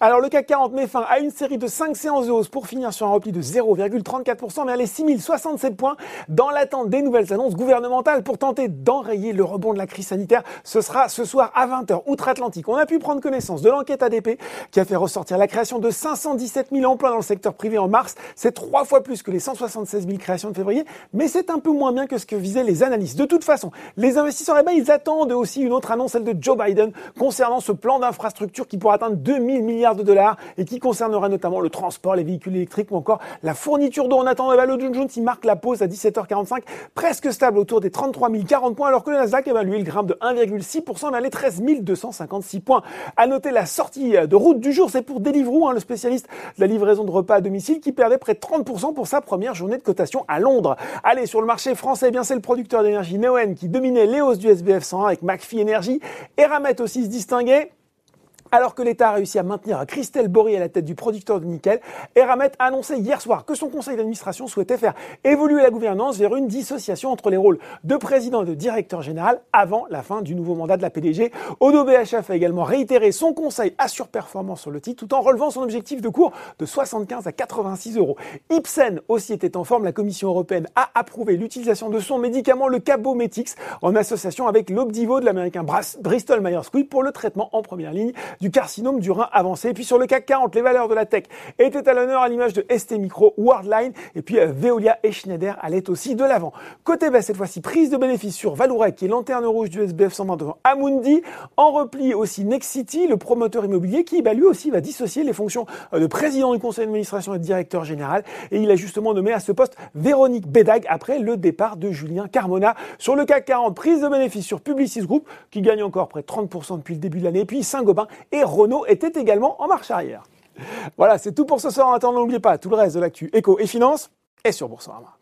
Alors le CAC 40 met fin à une série de 5 séances de hausse pour finir sur un repli de 0,34% vers les 6067 points dans l'attente des nouvelles annonces gouvernementales pour tenter d'enrayer le rebond de la crise sanitaire. Ce sera ce soir à 20h outre-Atlantique. On a pu prendre connaissance de l'enquête ADP qui a fait ressortir la création de 517 000 emplois dans le secteur privé en mars. C'est trois fois plus que les 176 000 créations de février, mais c'est un peu moins bien que ce que visaient les analystes. De toute façon, les investisseurs, eh ben, ils attendent aussi une autre annonce, celle de Joe Biden, concernant ce plan d'infrastructure qui pourrait atteindre 2000 milliards de dollars et qui concernera notamment le transport, les véhicules électriques ou encore la fourniture d'eau. En attendant, le Dow Jones, il marque la pause à 17h45, presque stable autour des 33 040 points, alors que le Nasdaq, eh ben, lui, grimpe de 1,6% vers les 13 256 points. À noter la sortie de route du jour, c'est pour Deliveroo, hein, le spécialiste de la livraison de repas à domicile, qui perdait près de 30% pour sa première journée de cotation à Londres. Allez, sur le marché français, eh bien c'est le producteur d'énergie Neoen qui dominait les hausses du SBF 101 avec McPhee Energy. Eramet aussi se distinguait. Alors que l'État a réussi à maintenir Christelle Bory à la tête du producteur de nickel, Eramet a annoncé hier soir que son conseil d'administration souhaitait faire évoluer la gouvernance vers une dissociation entre les rôles de président et de directeur général avant la fin du nouveau mandat de la PDG. Odo BHF a également réitéré son conseil à surperformance sur le titre tout en relevant son objectif de cours de 75 à 86 euros. Ipsen aussi était en forme. La Commission européenne a approuvé l'utilisation de son médicament, le Cabometix, en association avec l'Obdivo de l'américain Bristol Myers Squibb pour le traitement en première ligne du carcinome du rein avancé. Et puis sur le CAC 40, les valeurs de la tech étaient à l'honneur à l'image de ST Micro, Worldline et puis euh, Veolia et Schneider allaient aussi de l'avant. Côté baisse, cette fois-ci, prise de bénéfice sur Valourec qui est lanterne rouge du SBF 120 devant Amundi. En repli aussi Nexity, le promoteur immobilier qui bah, lui aussi va dissocier les fonctions euh, de président du conseil d'administration et de directeur général. Et il a justement nommé à ce poste Véronique Bédag après le départ de Julien Carmona. Sur le CAC 40, prise de bénéfice sur Publicis Group qui gagne encore près de 30% depuis le début de l'année. Et puis Saint-Gobain et Renault était également en marche arrière. Voilà, c'est tout pour ce soir. En attendant, n'oubliez pas, tout le reste de l'actu éco et finance est sur Boursorama.